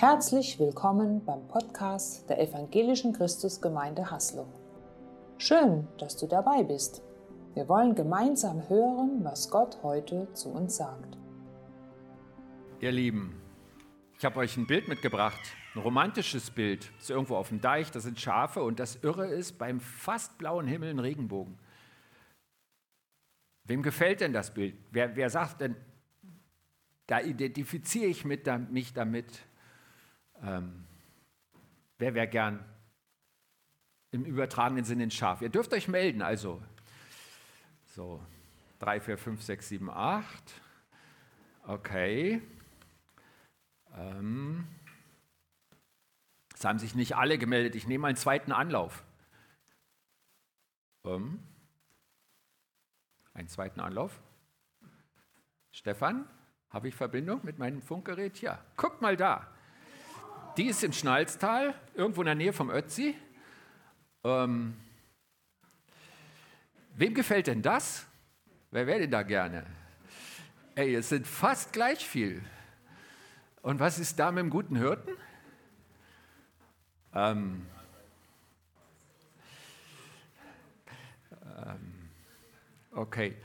Herzlich willkommen beim Podcast der Evangelischen Christusgemeinde Haslo. Schön, dass du dabei bist. Wir wollen gemeinsam hören, was Gott heute zu uns sagt. Ihr Lieben, ich habe euch ein Bild mitgebracht, ein romantisches Bild. Das ist irgendwo auf dem Deich, da sind Schafe und das Irre ist beim fast blauen Himmel ein Regenbogen. Wem gefällt denn das Bild? Wer, wer sagt denn, da identifiziere ich mich damit? Ähm, wer wäre gern im übertragenen Sinne ein Schaf? Ihr dürft euch melden, also so 3, 4, 5, 6, 7, 8. Okay. Ähm, es haben sich nicht alle gemeldet. Ich nehme einen zweiten Anlauf. Ähm, einen zweiten Anlauf. Stefan, habe ich Verbindung mit meinem Funkgerät? Ja, guckt mal da. Die ist im Schnalztal, irgendwo in der Nähe vom Ötzi. Ähm, wem gefällt denn das? Wer wäre denn da gerne? Ey, es sind fast gleich viel. Und was ist da mit dem guten Hirten? Ähm, ähm, okay.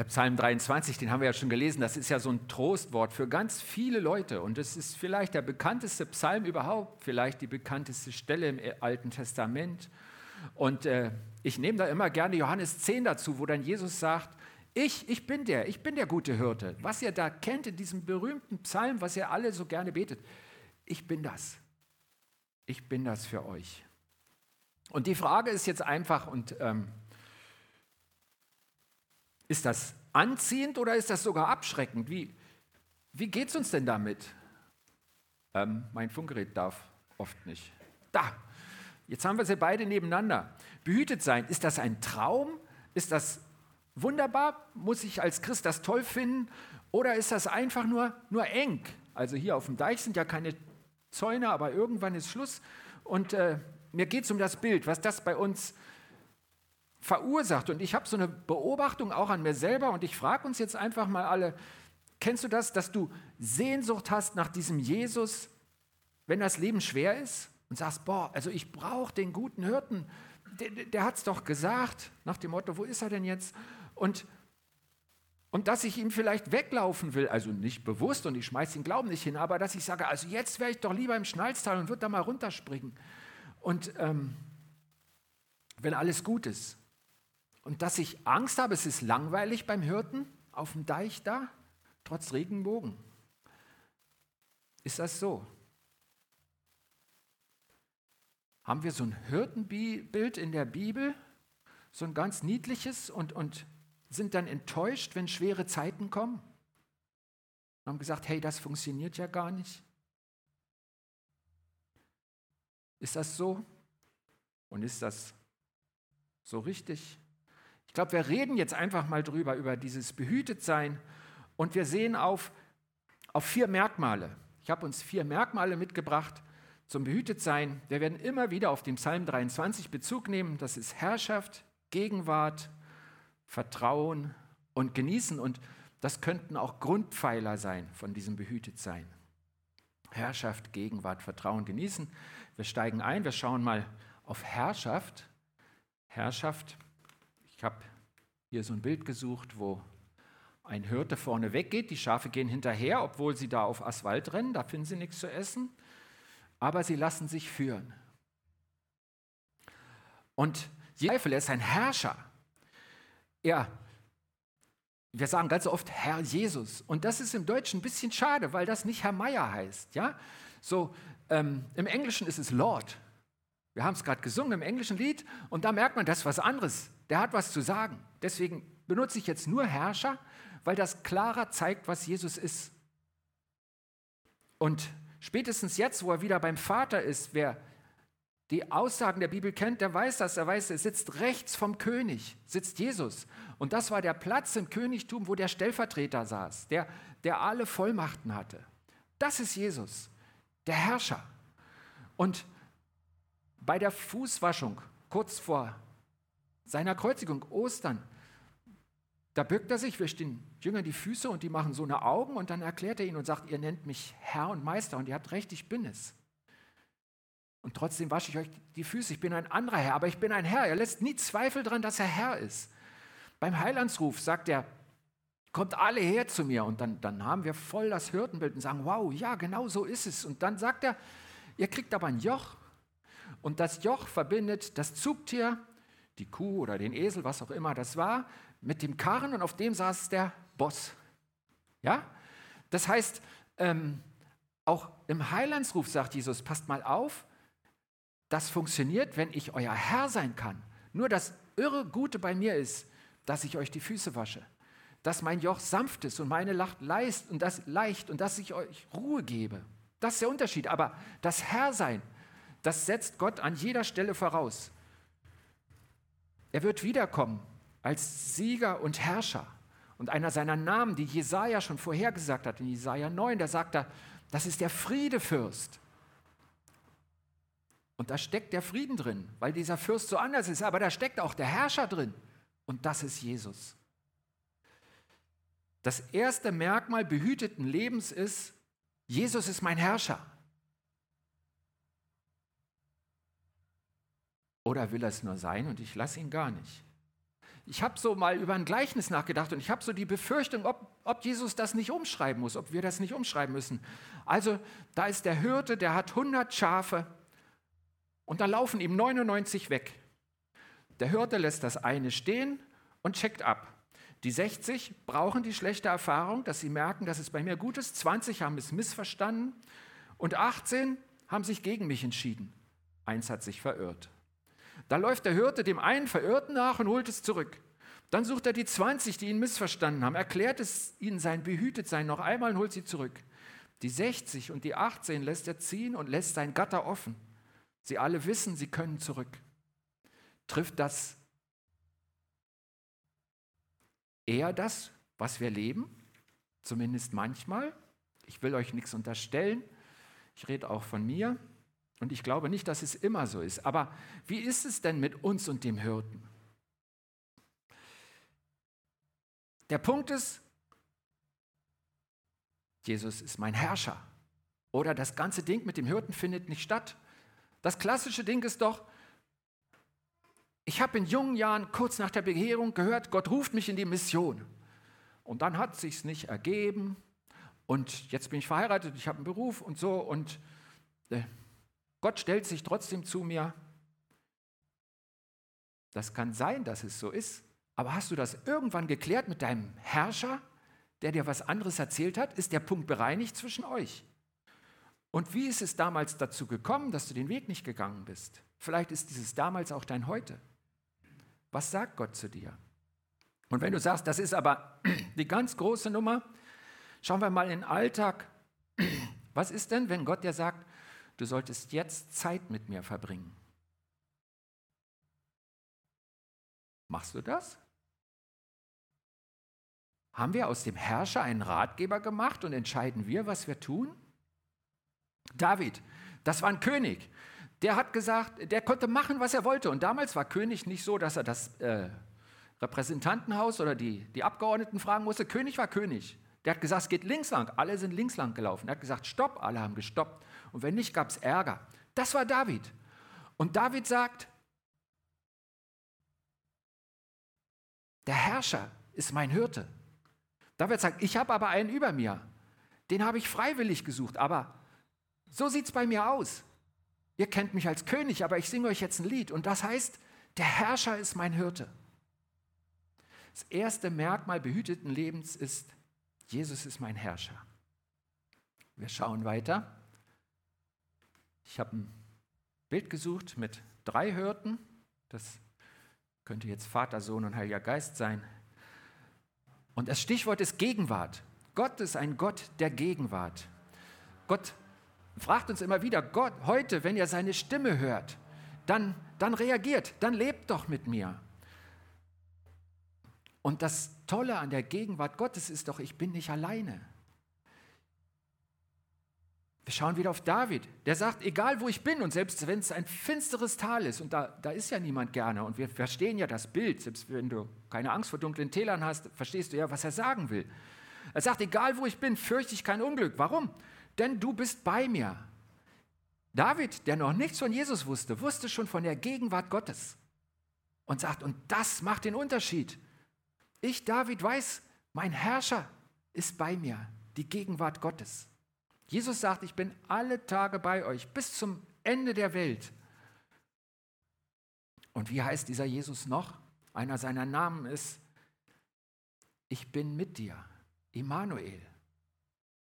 Der Psalm 23, den haben wir ja schon gelesen, das ist ja so ein Trostwort für ganz viele Leute. Und es ist vielleicht der bekannteste Psalm überhaupt, vielleicht die bekannteste Stelle im Alten Testament. Und äh, ich nehme da immer gerne Johannes 10 dazu, wo dann Jesus sagt, ich, ich bin der, ich bin der gute Hirte. Was ihr da kennt in diesem berühmten Psalm, was ihr alle so gerne betet, ich bin das. Ich bin das für euch. Und die Frage ist jetzt einfach, und ähm, ist das anziehend oder ist das sogar abschreckend? Wie, wie geht es uns denn damit? Ähm, mein Funkgerät darf oft nicht. Da, jetzt haben wir sie beide nebeneinander. Behütet sein, ist das ein Traum? Ist das wunderbar? Muss ich als Christ das toll finden? Oder ist das einfach nur, nur eng? Also hier auf dem Deich sind ja keine Zäune, aber irgendwann ist Schluss. Und äh, mir geht es um das Bild, was das bei uns verursacht. Und ich habe so eine Beobachtung auch an mir selber und ich frage uns jetzt einfach mal alle, kennst du das, dass du Sehnsucht hast nach diesem Jesus, wenn das Leben schwer ist und sagst, boah, also ich brauche den guten Hirten, der, der hat es doch gesagt, nach dem Motto, wo ist er denn jetzt? Und, und dass ich ihm vielleicht weglaufen will, also nicht bewusst und ich schmeiße den Glauben nicht hin, aber dass ich sage, also jetzt wäre ich doch lieber im Schnalztal und würde da mal runterspringen. Und ähm, wenn alles gut ist. Und dass ich Angst habe, es ist langweilig beim Hirten auf dem Deich da, trotz Regenbogen. Ist das so? Haben wir so ein Hirtenbild in der Bibel, so ein ganz niedliches und, und sind dann enttäuscht, wenn schwere Zeiten kommen? Und haben gesagt, hey, das funktioniert ja gar nicht. Ist das so? Und ist das so richtig? Ich glaube, wir reden jetzt einfach mal drüber, über dieses Behütetsein und wir sehen auf, auf vier Merkmale. Ich habe uns vier Merkmale mitgebracht zum Behütetsein. Wir werden immer wieder auf den Psalm 23 Bezug nehmen. Das ist Herrschaft, Gegenwart, Vertrauen und Genießen. Und das könnten auch Grundpfeiler sein von diesem Behütetsein. Herrschaft, Gegenwart, Vertrauen, Genießen. Wir steigen ein, wir schauen mal auf Herrschaft. Herrschaft ich habe hier so ein Bild gesucht, wo ein Hirte vorne weggeht, die Schafe gehen hinterher, obwohl sie da auf Asphalt rennen, da finden sie nichts zu essen, aber sie lassen sich führen. Und Zweifel, er ist ein Herrscher. Er, wir sagen ganz oft Herr Jesus. Und das ist im Deutschen ein bisschen schade, weil das nicht Herr Meier heißt. Ja? So, ähm, Im Englischen ist es Lord. Wir haben es gerade gesungen im englischen Lied und da merkt man, das ist was anderes. Der hat was zu sagen. Deswegen benutze ich jetzt nur Herrscher, weil das klarer zeigt, was Jesus ist. Und spätestens jetzt, wo er wieder beim Vater ist, wer die Aussagen der Bibel kennt, der weiß das, er weiß, er sitzt rechts vom König, sitzt Jesus. Und das war der Platz im Königtum, wo der Stellvertreter saß, der, der alle Vollmachten hatte. Das ist Jesus, der Herrscher. Und bei der Fußwaschung, kurz vor seiner Kreuzigung, Ostern, da bückt er sich, wischt den Jüngern die Füße und die machen so eine Augen und dann erklärt er ihnen und sagt, ihr nennt mich Herr und Meister und ihr habt recht, ich bin es. Und trotzdem wasche ich euch die Füße, ich bin ein anderer Herr, aber ich bin ein Herr. Er lässt nie Zweifel daran, dass er Herr ist. Beim Heilandsruf sagt er, kommt alle her zu mir und dann, dann haben wir voll das Hürdenbild und sagen, wow, ja, genau so ist es. Und dann sagt er, ihr kriegt aber ein Joch und das Joch verbindet das Zugtier, die Kuh oder den Esel, was auch immer das war, mit dem Karren und auf dem saß der Boss. Ja? Das heißt, ähm, auch im Heilandsruf sagt Jesus, passt mal auf, das funktioniert, wenn ich euer Herr sein kann. Nur das irre Gute bei mir ist, dass ich euch die Füße wasche, dass mein Joch sanft ist und meine Lacht leicht und das leicht und dass ich euch Ruhe gebe. Das ist der Unterschied. Aber das Herrsein, das setzt Gott an jeder Stelle voraus. Er wird wiederkommen als Sieger und Herrscher. Und einer seiner Namen, die Jesaja schon vorhergesagt hat, in Jesaja 9, da sagt er, das ist der Friedefürst. Und da steckt der Frieden drin, weil dieser Fürst so anders ist, aber da steckt auch der Herrscher drin. Und das ist Jesus. Das erste Merkmal behüteten Lebens ist, Jesus ist mein Herrscher. Oder will er es nur sein und ich lasse ihn gar nicht? Ich habe so mal über ein Gleichnis nachgedacht und ich habe so die Befürchtung, ob, ob Jesus das nicht umschreiben muss, ob wir das nicht umschreiben müssen. Also da ist der Hirte, der hat 100 Schafe und da laufen ihm 99 weg. Der Hirte lässt das eine stehen und checkt ab. Die 60 brauchen die schlechte Erfahrung, dass sie merken, dass es bei mir gut ist. 20 haben es missverstanden und 18 haben sich gegen mich entschieden. Eins hat sich verirrt. Da läuft der Hirte dem einen Verirrten nach und holt es zurück. Dann sucht er die 20, die ihn missverstanden haben, erklärt es ihnen sein Behütetsein noch einmal und holt sie zurück. Die 60 und die 18 lässt er ziehen und lässt sein Gatter offen. Sie alle wissen, sie können zurück. Trifft das eher das, was wir leben? Zumindest manchmal. Ich will euch nichts unterstellen. Ich rede auch von mir. Und ich glaube nicht, dass es immer so ist. Aber wie ist es denn mit uns und dem Hirten? Der Punkt ist, Jesus ist mein Herrscher. Oder das ganze Ding mit dem Hirten findet nicht statt. Das klassische Ding ist doch, ich habe in jungen Jahren kurz nach der Bekehrung gehört, Gott ruft mich in die Mission. Und dann hat sich's nicht ergeben. Und jetzt bin ich verheiratet, ich habe einen Beruf und so. Und äh, Gott stellt sich trotzdem zu mir. Das kann sein, dass es so ist. Aber hast du das irgendwann geklärt mit deinem Herrscher, der dir was anderes erzählt hat? Ist der Punkt bereinigt zwischen euch? Und wie ist es damals dazu gekommen, dass du den Weg nicht gegangen bist? Vielleicht ist dieses damals auch dein Heute. Was sagt Gott zu dir? Und wenn du sagst, das ist aber die ganz große Nummer, schauen wir mal in den Alltag. Was ist denn, wenn Gott dir sagt, du solltest jetzt Zeit mit mir verbringen. Machst du das? Haben wir aus dem Herrscher einen Ratgeber gemacht und entscheiden wir, was wir tun? David, das war ein König. Der hat gesagt, der konnte machen, was er wollte. Und damals war König nicht so, dass er das äh, Repräsentantenhaus oder die, die Abgeordneten fragen musste. König war König. Der hat gesagt, es geht links lang. Alle sind links lang gelaufen. Er hat gesagt, stopp. Alle haben gestoppt. Und wenn nicht, gab es Ärger. Das war David. Und David sagt, der Herrscher ist mein Hirte. David sagt, ich habe aber einen über mir. Den habe ich freiwillig gesucht. Aber so sieht es bei mir aus. Ihr kennt mich als König, aber ich singe euch jetzt ein Lied. Und das heißt, der Herrscher ist mein Hirte. Das erste Merkmal behüteten Lebens ist, Jesus ist mein Herrscher. Wir schauen weiter. Ich habe ein Bild gesucht mit drei Hürden. Das könnte jetzt Vater, Sohn und Heiliger Geist sein. Und das Stichwort ist Gegenwart. Gott ist ein Gott der Gegenwart. Gott fragt uns immer wieder, Gott, heute, wenn ihr seine Stimme hört, dann, dann reagiert, dann lebt doch mit mir. Und das Tolle an der Gegenwart Gottes ist doch, ich bin nicht alleine. Wir schauen wieder auf David. Der sagt, egal wo ich bin und selbst wenn es ein finsteres Tal ist und da, da ist ja niemand gerne und wir verstehen ja das Bild, selbst wenn du keine Angst vor dunklen Tälern hast, verstehst du ja, was er sagen will. Er sagt, egal wo ich bin, fürchte ich kein Unglück. Warum? Denn du bist bei mir. David, der noch nichts von Jesus wusste, wusste schon von der Gegenwart Gottes und sagt, und das macht den Unterschied. Ich, David, weiß, mein Herrscher ist bei mir, die Gegenwart Gottes. Jesus sagt, ich bin alle Tage bei euch bis zum Ende der Welt. Und wie heißt dieser Jesus noch? Einer seiner Namen ist, ich bin mit dir, Immanuel.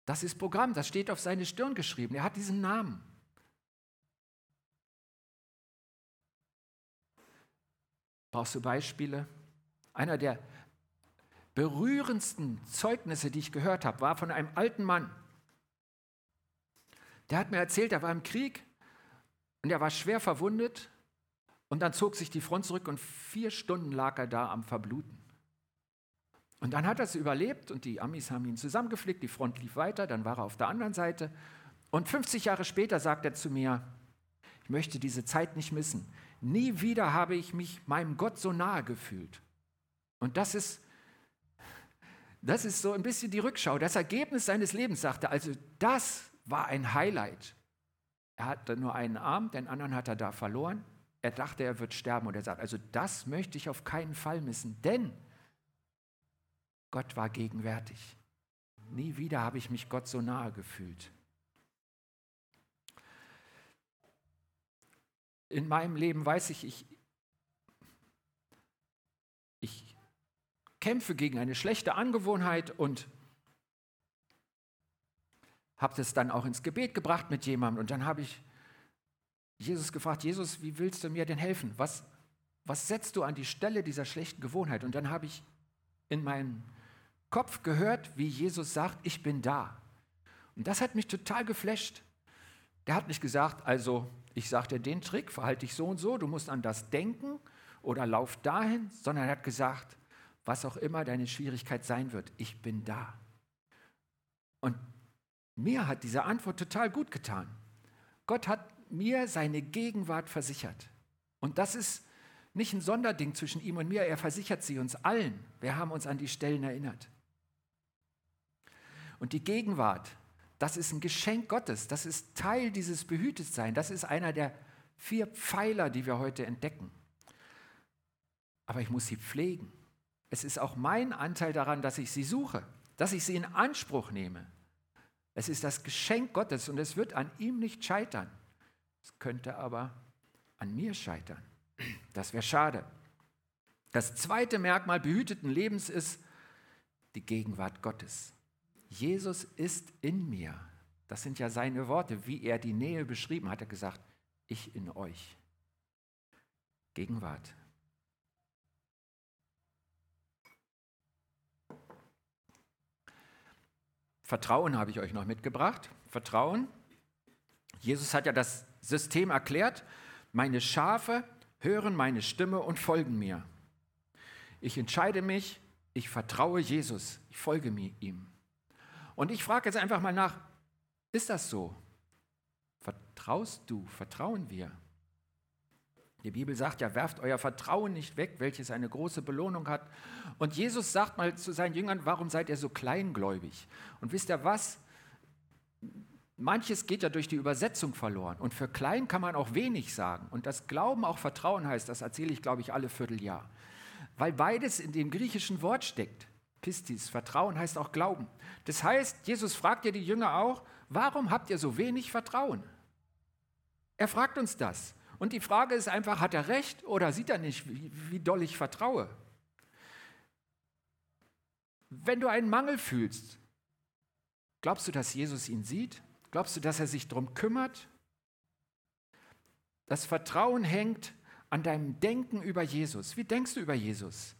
Das ist Programm, das steht auf seine Stirn geschrieben. Er hat diesen Namen. Brauchst du Beispiele? Einer der berührendsten Zeugnisse, die ich gehört habe, war von einem alten Mann. Der hat mir erzählt, er war im Krieg und er war schwer verwundet und dann zog sich die Front zurück und vier Stunden lag er da am Verbluten. Und dann hat er es überlebt und die Amis haben ihn zusammengeflickt, die Front lief weiter, dann war er auf der anderen Seite. Und 50 Jahre später sagt er zu mir, ich möchte diese Zeit nicht missen. Nie wieder habe ich mich meinem Gott so nahe gefühlt. Und das ist das ist so ein bisschen die Rückschau. Das Ergebnis seines Lebens, sagte also, das war ein Highlight. Er hatte nur einen Arm, den anderen hat er da verloren. Er dachte, er wird sterben und er sagt, also das möchte ich auf keinen Fall missen, denn Gott war gegenwärtig. Nie wieder habe ich mich Gott so nahe gefühlt. In meinem Leben weiß ich, ich, ich kämpfe gegen eine schlechte Angewohnheit und habe das dann auch ins Gebet gebracht mit jemandem. Und dann habe ich Jesus gefragt, Jesus, wie willst du mir denn helfen? Was, was setzt du an die Stelle dieser schlechten Gewohnheit? Und dann habe ich in meinem Kopf gehört, wie Jesus sagt, ich bin da. Und das hat mich total geflasht. Der hat nicht gesagt, also ich sage dir den Trick, verhalte dich so und so, du musst an das denken oder lauf dahin, sondern er hat gesagt, was auch immer deine Schwierigkeit sein wird, ich bin da. Und mir hat diese Antwort total gut getan. Gott hat mir seine Gegenwart versichert. Und das ist nicht ein Sonderding zwischen ihm und mir, er versichert sie uns allen. Wir haben uns an die Stellen erinnert. Und die Gegenwart, das ist ein Geschenk Gottes, das ist Teil dieses Behütetsein, das ist einer der vier Pfeiler, die wir heute entdecken. Aber ich muss sie pflegen. Es ist auch mein Anteil daran, dass ich sie suche, dass ich sie in Anspruch nehme. Es ist das Geschenk Gottes und es wird an ihm nicht scheitern. Es könnte aber an mir scheitern. Das wäre schade. Das zweite Merkmal behüteten Lebens ist die Gegenwart Gottes. Jesus ist in mir. Das sind ja seine Worte, wie er die Nähe beschrieben hat. Er gesagt, ich in euch. Gegenwart. Vertrauen habe ich euch noch mitgebracht. Vertrauen. Jesus hat ja das System erklärt. Meine Schafe hören meine Stimme und folgen mir. Ich entscheide mich, ich vertraue Jesus, ich folge ihm. Und ich frage jetzt einfach mal nach, ist das so? Vertraust du, vertrauen wir? Die Bibel sagt ja, werft euer Vertrauen nicht weg, welches eine große Belohnung hat. Und Jesus sagt mal zu seinen Jüngern, warum seid ihr so kleingläubig? Und wisst ihr was? Manches geht ja durch die Übersetzung verloren. Und für klein kann man auch wenig sagen. Und das Glauben auch Vertrauen heißt, das erzähle ich, glaube ich, alle Vierteljahr. Weil beides in dem griechischen Wort steckt. Pistis, Vertrauen heißt auch Glauben. Das heißt, Jesus fragt ja die Jünger auch, warum habt ihr so wenig Vertrauen? Er fragt uns das. Und die Frage ist einfach, hat er recht oder sieht er nicht, wie, wie doll ich vertraue? Wenn du einen Mangel fühlst, glaubst du, dass Jesus ihn sieht? Glaubst du, dass er sich darum kümmert? Das Vertrauen hängt an deinem Denken über Jesus. Wie denkst du über Jesus?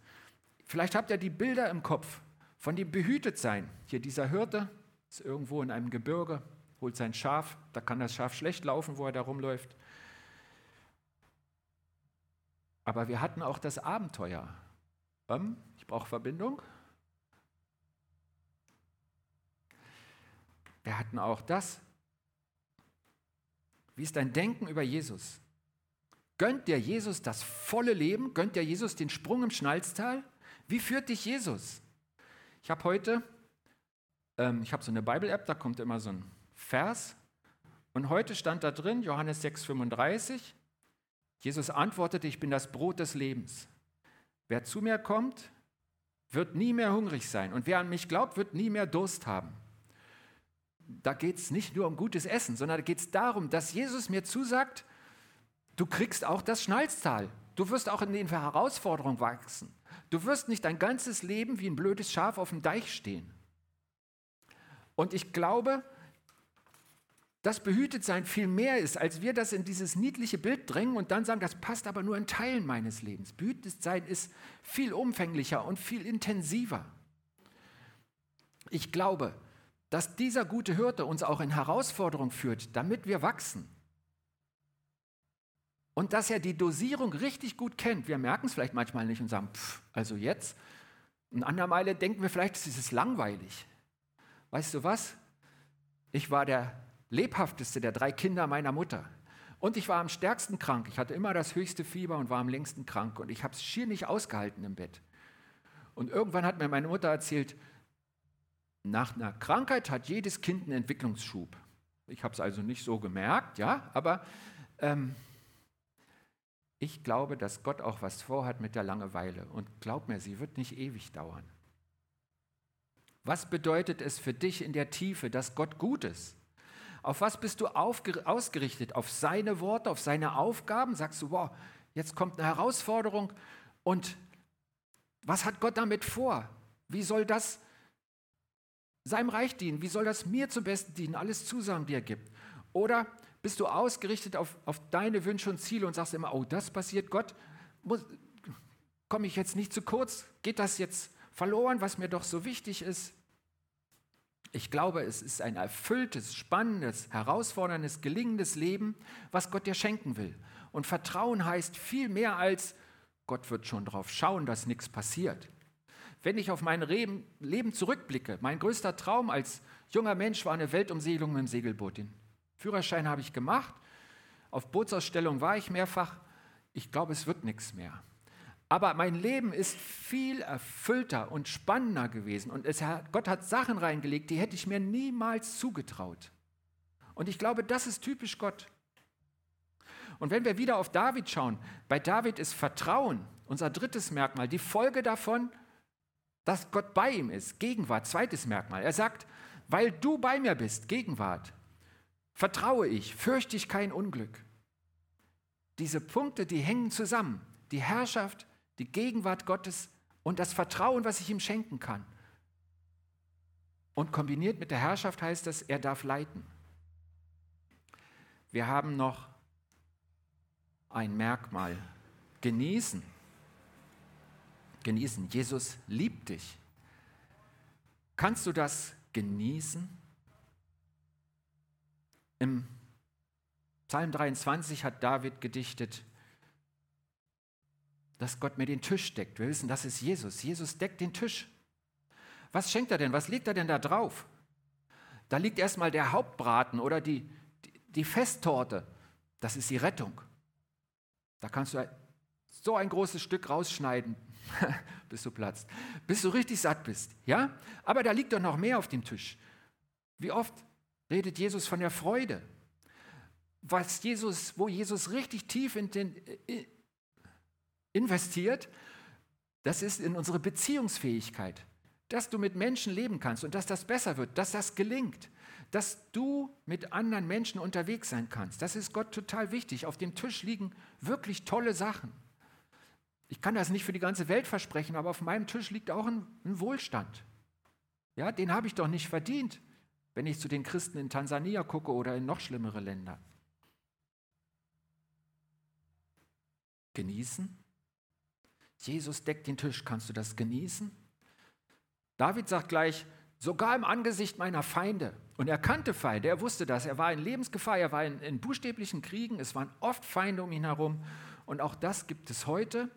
Vielleicht habt ihr die Bilder im Kopf von dem Behütetsein. Hier dieser Hirte ist irgendwo in einem Gebirge, holt sein Schaf, da kann das Schaf schlecht laufen, wo er da rumläuft. Aber wir hatten auch das Abenteuer. Ähm, ich brauche Verbindung. Wir hatten auch das Wie ist dein Denken über Jesus? Gönnt dir Jesus das volle Leben? Gönnt dir Jesus den Sprung im Schnalztal? Wie führt dich Jesus? Ich habe heute, ähm, ich habe so eine Bible-App, da kommt immer so ein Vers. Und heute stand da drin, Johannes 6,35, Jesus antwortete, ich bin das Brot des Lebens. Wer zu mir kommt, wird nie mehr hungrig sein. Und wer an mich glaubt, wird nie mehr Durst haben. Da geht es nicht nur um gutes Essen, sondern da geht es darum, dass Jesus mir zusagt, du kriegst auch das Schnalztal. Du wirst auch in den Herausforderungen wachsen. Du wirst nicht dein ganzes Leben wie ein blödes Schaf auf dem Deich stehen. Und ich glaube, dass Behütetsein viel mehr ist, als wir das in dieses niedliche Bild drängen und dann sagen, das passt aber nur in Teilen meines Lebens. Behütetsein ist viel umfänglicher und viel intensiver. Ich glaube, dass dieser gute Hirte uns auch in Herausforderung führt, damit wir wachsen. Und dass er die Dosierung richtig gut kennt. Wir merken es vielleicht manchmal nicht und sagen, pff, also jetzt. Ein andermal denken wir vielleicht, es ist langweilig. Weißt du was? Ich war der lebhafteste der drei Kinder meiner Mutter. Und ich war am stärksten krank. Ich hatte immer das höchste Fieber und war am längsten krank. Und ich habe es schier nicht ausgehalten im Bett. Und irgendwann hat mir meine Mutter erzählt, nach einer Krankheit hat jedes Kind einen Entwicklungsschub. Ich habe es also nicht so gemerkt, ja, aber ähm, ich glaube, dass Gott auch was vorhat mit der Langeweile. Und glaub mir, sie wird nicht ewig dauern. Was bedeutet es für dich in der Tiefe, dass Gott gut ist? Auf was bist du ausgerichtet? Auf seine Worte, auf seine Aufgaben? Sagst du, wow, jetzt kommt eine Herausforderung und was hat Gott damit vor? Wie soll das seinem Reich dienen? Wie soll das mir zum Besten dienen? Alles Zusagen, die er gibt. Oder bist du ausgerichtet auf, auf deine Wünsche und Ziele und sagst immer, oh, das passiert Gott, komme ich jetzt nicht zu kurz? Geht das jetzt verloren, was mir doch so wichtig ist? Ich glaube, es ist ein erfülltes, spannendes, herausforderndes, gelingendes Leben, was Gott dir schenken will. Und Vertrauen heißt viel mehr als, Gott wird schon darauf schauen, dass nichts passiert. Wenn ich auf mein Leben zurückblicke, mein größter Traum als junger Mensch war eine Weltumsegelung mit dem Segelboot. Den Führerschein habe ich gemacht. Auf Bootsausstellung war ich mehrfach. Ich glaube, es wird nichts mehr. Aber mein Leben ist viel erfüllter und spannender gewesen. Und es, Gott hat Sachen reingelegt, die hätte ich mir niemals zugetraut. Und ich glaube, das ist typisch Gott. Und wenn wir wieder auf David schauen, bei David ist Vertrauen unser drittes Merkmal. Die Folge davon, dass Gott bei ihm ist. Gegenwart, zweites Merkmal. Er sagt, weil du bei mir bist, Gegenwart, vertraue ich, fürchte ich kein Unglück. Diese Punkte, die hängen zusammen. Die Herrschaft, die Gegenwart Gottes und das Vertrauen, was ich ihm schenken kann. Und kombiniert mit der Herrschaft heißt das, er darf leiten. Wir haben noch ein Merkmal. Genießen. Genießen. Jesus liebt dich. Kannst du das genießen? Im Psalm 23 hat David gedichtet, dass Gott mir den Tisch deckt. Wir wissen, das ist Jesus. Jesus deckt den Tisch. Was schenkt er denn? Was legt er denn da drauf? Da liegt erstmal der Hauptbraten oder die, die, die Festtorte. Das ist die Rettung. Da kannst du so ein großes Stück rausschneiden, bis du platzt, bis du richtig satt bist. Ja? Aber da liegt doch noch mehr auf dem Tisch. Wie oft redet Jesus von der Freude. Was Jesus, wo Jesus richtig tief in den, investiert, das ist in unsere Beziehungsfähigkeit, dass du mit Menschen leben kannst und dass das besser wird, dass das gelingt, dass du mit anderen Menschen unterwegs sein kannst. Das ist Gott total wichtig. Auf dem Tisch liegen wirklich tolle Sachen. Ich kann das nicht für die ganze Welt versprechen, aber auf meinem Tisch liegt auch ein, ein Wohlstand. Ja, den habe ich doch nicht verdient wenn ich zu den Christen in Tansania gucke oder in noch schlimmere Länder. Genießen? Jesus deckt den Tisch, kannst du das genießen? David sagt gleich, sogar im Angesicht meiner Feinde. Und er kannte Feinde, er wusste das. Er war in Lebensgefahr, er war in, in buchstäblichen Kriegen, es waren oft Feinde um ihn herum. Und auch das gibt es heute.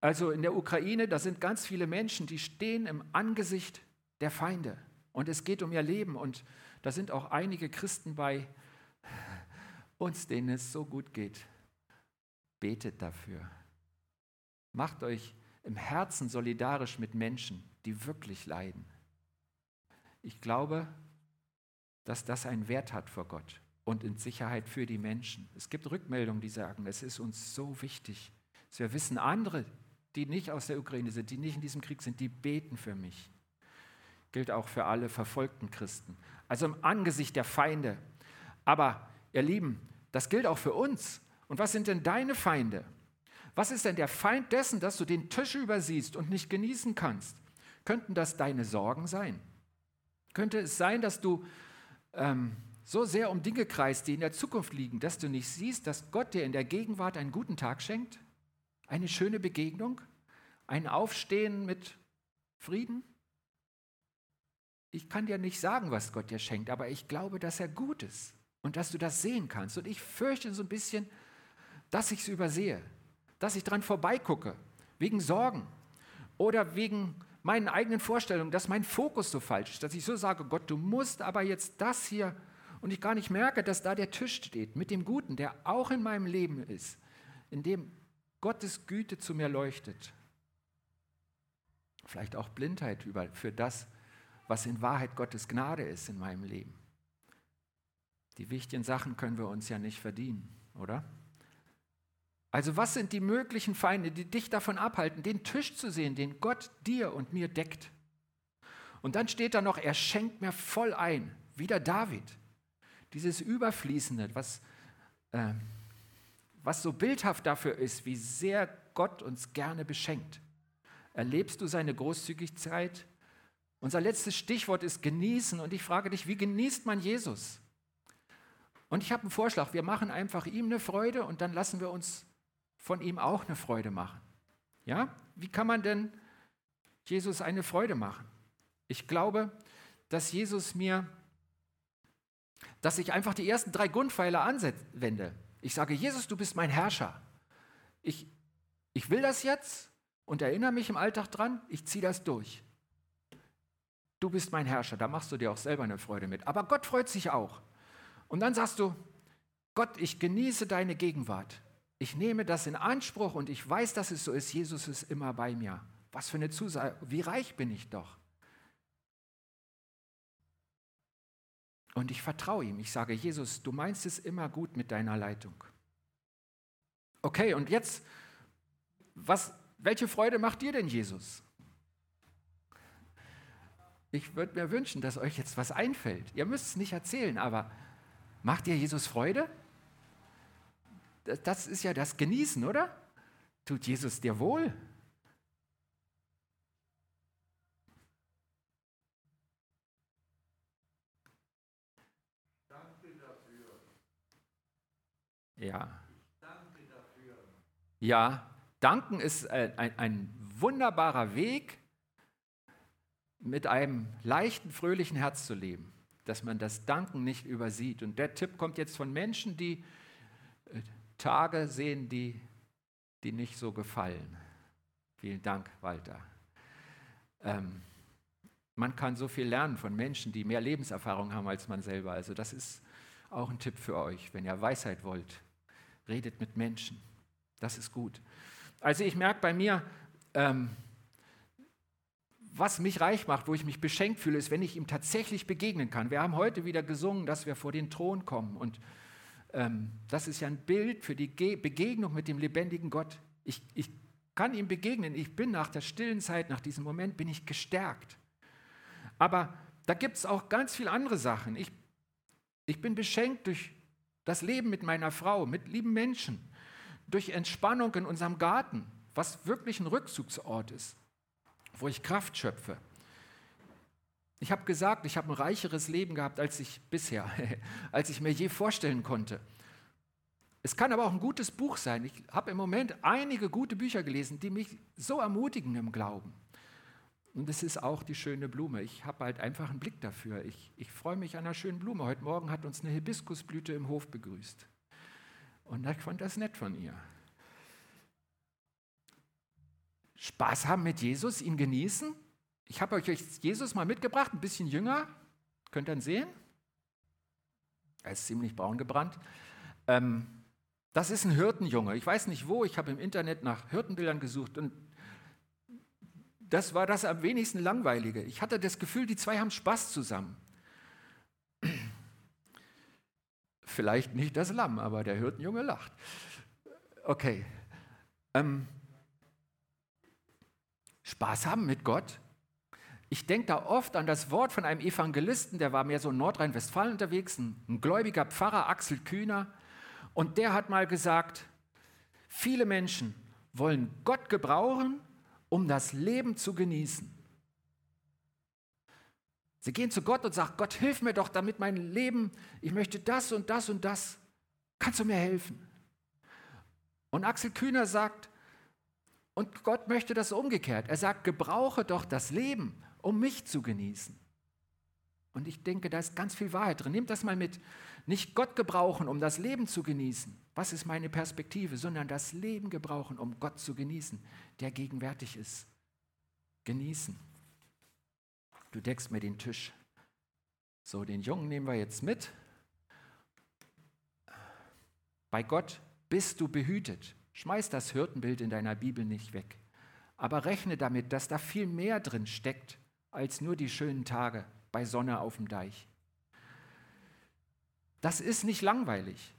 Also in der Ukraine, da sind ganz viele Menschen, die stehen im Angesicht der Feinde. Und es geht um ihr Leben. Und da sind auch einige Christen bei. uns, denen es so gut geht. Betet dafür. Macht euch im Herzen solidarisch mit Menschen, die wirklich leiden. Ich glaube, dass das einen Wert hat vor Gott und in Sicherheit für die Menschen. Es gibt Rückmeldungen, die sagen, es ist uns so wichtig, dass wir wissen, andere, die nicht aus der Ukraine sind, die nicht in diesem Krieg sind, die beten für mich. Gilt auch für alle verfolgten Christen. Also im Angesicht der Feinde. Aber ihr Lieben, das gilt auch für uns. Und was sind denn deine Feinde? Was ist denn der Feind dessen, dass du den Tisch übersiehst und nicht genießen kannst? Könnten das deine Sorgen sein? Könnte es sein, dass du ähm, so sehr um Dinge kreist, die in der Zukunft liegen, dass du nicht siehst, dass Gott dir in der Gegenwart einen guten Tag schenkt? Eine schöne Begegnung? Ein Aufstehen mit Frieden? Ich kann dir nicht sagen, was Gott dir schenkt, aber ich glaube, dass er gut ist und dass du das sehen kannst. Und ich fürchte so ein bisschen, dass ich es übersehe, dass ich dran vorbeigucke, wegen Sorgen oder wegen meinen eigenen Vorstellungen, dass mein Fokus so falsch ist, dass ich so sage, Gott, du musst aber jetzt das hier und ich gar nicht merke, dass da der Tisch steht mit dem Guten, der auch in meinem Leben ist, in dem Gottes Güte zu mir leuchtet. Vielleicht auch Blindheit für das, was in Wahrheit Gottes Gnade ist in meinem Leben. Die wichtigen Sachen können wir uns ja nicht verdienen, oder? Also was sind die möglichen Feinde, die dich davon abhalten, den Tisch zu sehen, den Gott dir und mir deckt? Und dann steht da noch, er schenkt mir voll ein, wieder David. Dieses Überfließende, was, äh, was so bildhaft dafür ist, wie sehr Gott uns gerne beschenkt. Erlebst du seine Großzügigkeit? Unser letztes Stichwort ist genießen und ich frage dich, wie genießt man Jesus? Und ich habe einen Vorschlag, wir machen einfach ihm eine Freude und dann lassen wir uns von ihm auch eine Freude machen. Ja? Wie kann man denn Jesus eine Freude machen? Ich glaube, dass Jesus mir, dass ich einfach die ersten drei Grundpfeiler anwende. Ich sage, Jesus, du bist mein Herrscher. Ich, ich will das jetzt und erinnere mich im Alltag dran, ich ziehe das durch. Du bist mein Herrscher, da machst du dir auch selber eine Freude mit. Aber Gott freut sich auch. Und dann sagst du, Gott, ich genieße deine Gegenwart. Ich nehme das in Anspruch und ich weiß, dass es so ist. Jesus ist immer bei mir. Was für eine Zusage. Wie reich bin ich doch. Und ich vertraue ihm. Ich sage, Jesus, du meinst es immer gut mit deiner Leitung. Okay, und jetzt, was, welche Freude macht dir denn Jesus? Ich würde mir wünschen, dass euch jetzt was einfällt. Ihr müsst es nicht erzählen, aber Macht dir Jesus Freude? Das ist ja das Genießen, oder? Tut Jesus dir wohl? Danke dafür. Ja. Danke dafür. Ja, danken ist ein, ein, ein wunderbarer Weg, mit einem leichten, fröhlichen Herz zu leben dass man das Danken nicht übersieht. Und der Tipp kommt jetzt von Menschen, die äh, Tage sehen, die, die nicht so gefallen. Vielen Dank, Walter. Ähm, man kann so viel lernen von Menschen, die mehr Lebenserfahrung haben als man selber. Also das ist auch ein Tipp für euch, wenn ihr Weisheit wollt. Redet mit Menschen. Das ist gut. Also ich merke bei mir, ähm, was mich reich macht, wo ich mich beschenkt fühle, ist, wenn ich ihm tatsächlich begegnen kann. Wir haben heute wieder gesungen, dass wir vor den Thron kommen. Und das ist ja ein Bild für die Ge Begegnung mit dem lebendigen Gott. Ich, ich kann ihm begegnen. Ich bin nach der stillen Zeit, nach diesem Moment, bin ich gestärkt. Aber da gibt es auch ganz viele andere Sachen. Ich, ich bin beschenkt durch das Leben mit meiner Frau, mit lieben Menschen, durch Entspannung in unserem Garten, was wirklich ein Rückzugsort ist wo ich Kraft schöpfe. Ich habe gesagt, ich habe ein reicheres Leben gehabt, als ich bisher, als ich mir je vorstellen konnte. Es kann aber auch ein gutes Buch sein. Ich habe im Moment einige gute Bücher gelesen, die mich so ermutigen im Glauben. Und es ist auch die schöne Blume. Ich habe halt einfach einen Blick dafür. Ich, ich freue mich an einer schönen Blume. Heute Morgen hat uns eine Hibiskusblüte im Hof begrüßt. Und ich fand das nett von ihr. Spaß haben mit Jesus, ihn genießen. Ich habe euch Jesus mal mitgebracht, ein bisschen jünger. Könnt ihr sehen? Er ist ziemlich braun gebrannt. Ähm, das ist ein Hirtenjunge. Ich weiß nicht wo, ich habe im Internet nach Hirtenbildern gesucht und das war das am wenigsten langweilige. Ich hatte das Gefühl, die zwei haben Spaß zusammen. Vielleicht nicht das Lamm, aber der Hirtenjunge lacht. Okay. Ähm, Spaß haben mit Gott? Ich denke da oft an das Wort von einem Evangelisten, der war mehr so in Nordrhein-Westfalen unterwegs, ein, ein gläubiger Pfarrer, Axel Kühner. Und der hat mal gesagt, viele Menschen wollen Gott gebrauchen, um das Leben zu genießen. Sie gehen zu Gott und sagen, Gott, hilf mir doch, damit mein Leben, ich möchte das und das und das. Kannst du mir helfen? Und Axel Kühner sagt, und Gott möchte das umgekehrt. Er sagt, gebrauche doch das Leben, um mich zu genießen. Und ich denke, da ist ganz viel Wahrheit drin. Nehmt das mal mit. Nicht Gott gebrauchen, um das Leben zu genießen. Was ist meine Perspektive? Sondern das Leben gebrauchen, um Gott zu genießen, der gegenwärtig ist. Genießen. Du deckst mir den Tisch. So, den Jungen nehmen wir jetzt mit. Bei Gott bist du behütet. Schmeiß das Hirtenbild in deiner Bibel nicht weg. Aber rechne damit, dass da viel mehr drin steckt als nur die schönen Tage bei Sonne auf dem Deich. Das ist nicht langweilig.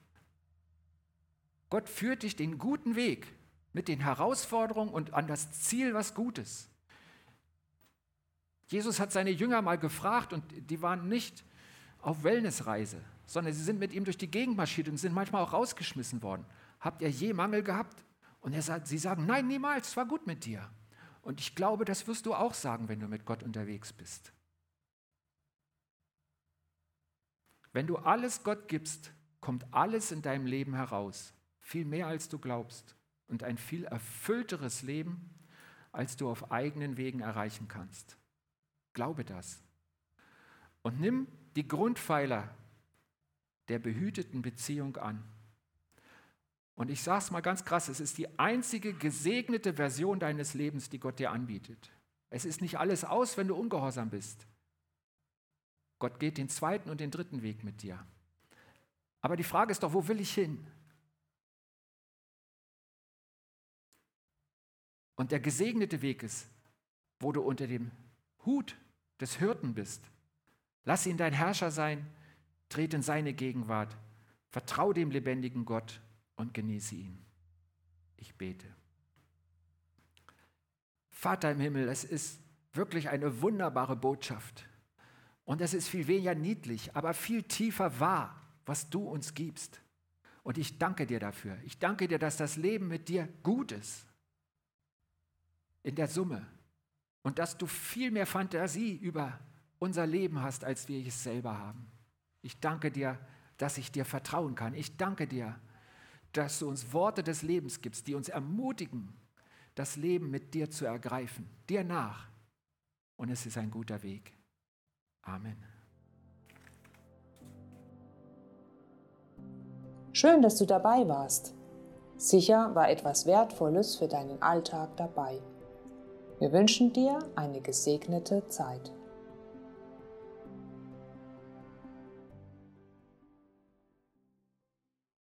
Gott führt dich den guten Weg mit den Herausforderungen und an das Ziel was Gutes. Jesus hat seine Jünger mal gefragt und die waren nicht auf Wellnessreise, sondern sie sind mit ihm durch die Gegend marschiert und sind manchmal auch rausgeschmissen worden. Habt ihr je Mangel gehabt? Und er sagt, sie sagen, nein, niemals, es war gut mit dir. Und ich glaube, das wirst du auch sagen, wenn du mit Gott unterwegs bist. Wenn du alles Gott gibst, kommt alles in deinem Leben heraus. Viel mehr, als du glaubst. Und ein viel erfüllteres Leben, als du auf eigenen Wegen erreichen kannst. Glaube das. Und nimm die Grundpfeiler der behüteten Beziehung an. Und ich sage es mal ganz krass, es ist die einzige gesegnete Version deines Lebens, die Gott dir anbietet. Es ist nicht alles aus, wenn du ungehorsam bist. Gott geht den zweiten und den dritten Weg mit dir. Aber die Frage ist doch, wo will ich hin? Und der gesegnete Weg ist, wo du unter dem Hut des Hirten bist. Lass ihn dein Herrscher sein, tret in seine Gegenwart, vertrau dem lebendigen Gott und genieße ihn. Ich bete. Vater im Himmel, es ist wirklich eine wunderbare Botschaft. Und es ist viel weniger niedlich, aber viel tiefer wahr, was du uns gibst. Und ich danke dir dafür. Ich danke dir, dass das Leben mit dir gut ist. In der Summe und dass du viel mehr Fantasie über unser Leben hast, als wir es selber haben. Ich danke dir, dass ich dir vertrauen kann. Ich danke dir, dass du uns Worte des Lebens gibst, die uns ermutigen, das Leben mit dir zu ergreifen, dir nach. Und es ist ein guter Weg. Amen. Schön, dass du dabei warst. Sicher war etwas Wertvolles für deinen Alltag dabei. Wir wünschen dir eine gesegnete Zeit.